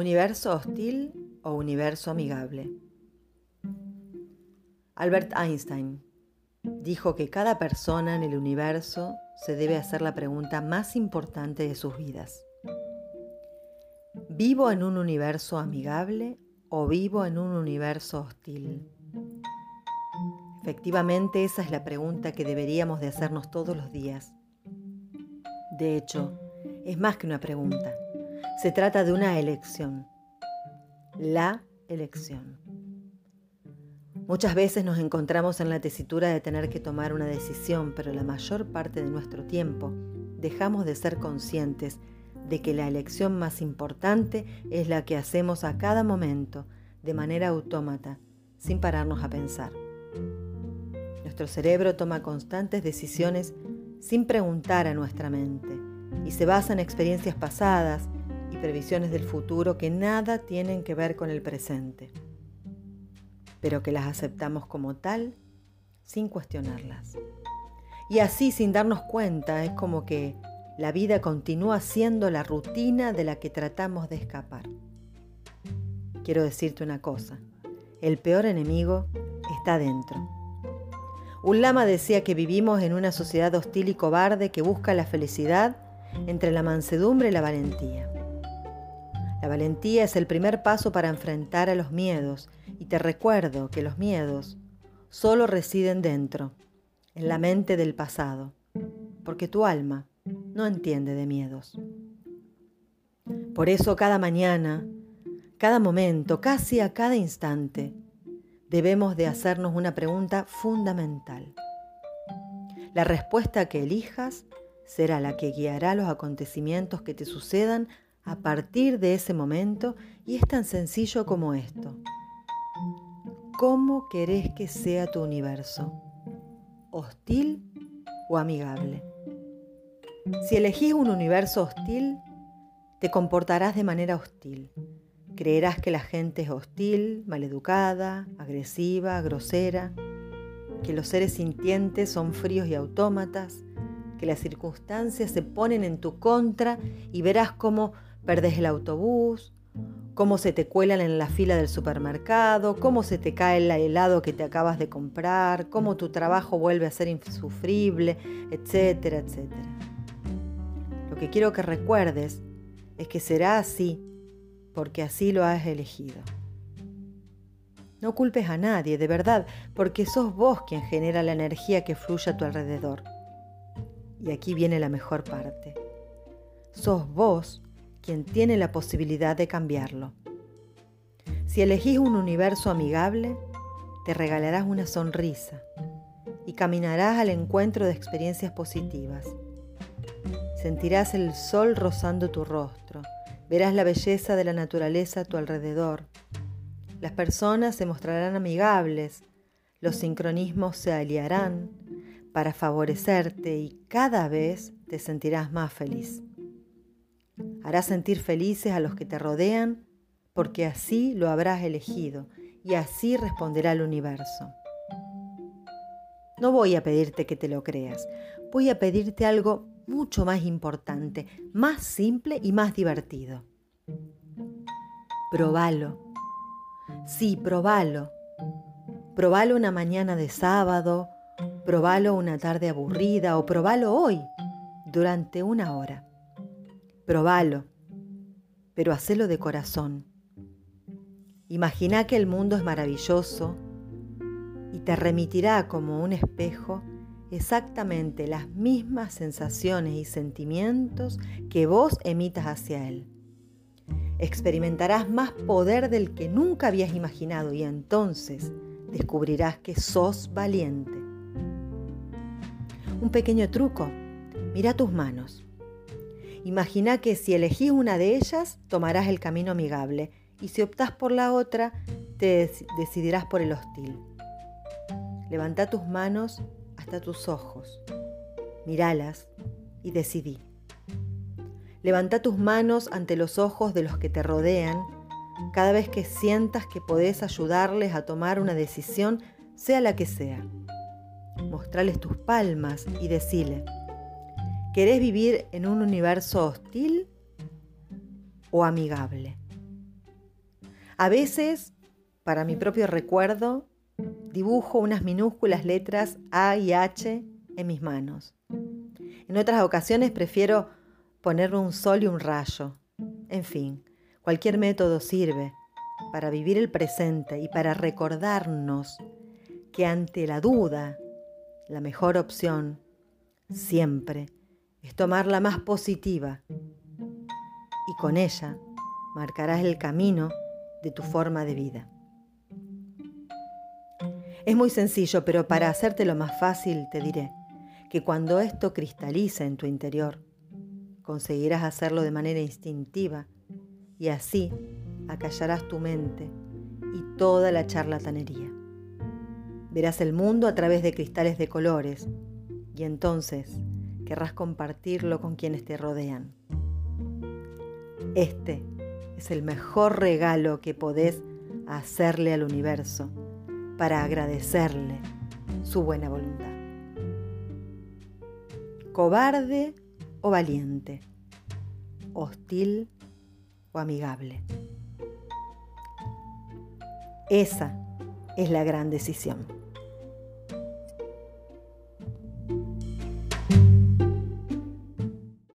¿Universo hostil o universo amigable? Albert Einstein dijo que cada persona en el universo se debe hacer la pregunta más importante de sus vidas. ¿Vivo en un universo amigable o vivo en un universo hostil? Efectivamente, esa es la pregunta que deberíamos de hacernos todos los días. De hecho, es más que una pregunta. Se trata de una elección. La elección. Muchas veces nos encontramos en la tesitura de tener que tomar una decisión, pero la mayor parte de nuestro tiempo dejamos de ser conscientes de que la elección más importante es la que hacemos a cada momento, de manera autómata, sin pararnos a pensar. Nuestro cerebro toma constantes decisiones sin preguntar a nuestra mente y se basa en experiencias pasadas y previsiones del futuro que nada tienen que ver con el presente, pero que las aceptamos como tal sin cuestionarlas. Y así sin darnos cuenta es como que la vida continúa siendo la rutina de la que tratamos de escapar. Quiero decirte una cosa, el peor enemigo está dentro. Un lama decía que vivimos en una sociedad hostil y cobarde que busca la felicidad entre la mansedumbre y la valentía. La valentía es el primer paso para enfrentar a los miedos y te recuerdo que los miedos solo residen dentro, en la mente del pasado, porque tu alma no entiende de miedos. Por eso cada mañana, cada momento, casi a cada instante, debemos de hacernos una pregunta fundamental. La respuesta que elijas será la que guiará los acontecimientos que te sucedan a partir de ese momento y es tan sencillo como esto. ¿Cómo querés que sea tu universo? ¿Hostil o amigable? Si elegís un universo hostil, te comportarás de manera hostil. Creerás que la gente es hostil, maleducada, agresiva, grosera, que los seres sintientes son fríos y autómatas, que las circunstancias se ponen en tu contra y verás cómo perdes el autobús, cómo se te cuelan en la fila del supermercado, cómo se te cae el helado que te acabas de comprar, cómo tu trabajo vuelve a ser insufrible, etcétera, etcétera. Lo que quiero que recuerdes es que será así porque así lo has elegido. No culpes a nadie, de verdad, porque sos vos quien genera la energía que fluye a tu alrededor. Y aquí viene la mejor parte. Sos vos quien tiene la posibilidad de cambiarlo. Si elegís un universo amigable, te regalarás una sonrisa y caminarás al encuentro de experiencias positivas. Sentirás el sol rozando tu rostro Verás la belleza de la naturaleza a tu alrededor. Las personas se mostrarán amigables, los sincronismos se aliarán para favorecerte y cada vez te sentirás más feliz. Harás sentir felices a los que te rodean porque así lo habrás elegido y así responderá el universo. No voy a pedirte que te lo creas, voy a pedirte algo mucho más importante, más simple y más divertido. Probalo. Sí, probalo. Probalo una mañana de sábado, probalo una tarde aburrida o probalo hoy, durante una hora. Probalo, pero hacelo de corazón. Imagina que el mundo es maravilloso y te remitirá como un espejo exactamente las mismas sensaciones y sentimientos que vos emitas hacia Él. Experimentarás más poder del que nunca habías imaginado y entonces descubrirás que sos valiente. Un pequeño truco. Mira tus manos. Imagina que si elegís una de ellas, tomarás el camino amigable y si optás por la otra, te decidirás por el hostil. Levanta tus manos hasta tus ojos, míralas y decidí. Levanta tus manos ante los ojos de los que te rodean cada vez que sientas que podés ayudarles a tomar una decisión, sea la que sea. Mostrales tus palmas y decile, ¿querés vivir en un universo hostil o amigable? A veces, para mi propio recuerdo, dibujo unas minúsculas letras A y H en mis manos. En otras ocasiones prefiero ponerme un sol y un rayo. En fin, cualquier método sirve para vivir el presente y para recordarnos que ante la duda, la mejor opción siempre es tomar la más positiva y con ella marcarás el camino de tu forma de vida. Es muy sencillo, pero para hacértelo más fácil te diré que cuando esto cristaliza en tu interior, conseguirás hacerlo de manera instintiva y así acallarás tu mente y toda la charlatanería. Verás el mundo a través de cristales de colores y entonces querrás compartirlo con quienes te rodean. Este es el mejor regalo que podés hacerle al universo para agradecerle su buena voluntad. Cobarde o valiente, hostil o amigable. Esa es la gran decisión.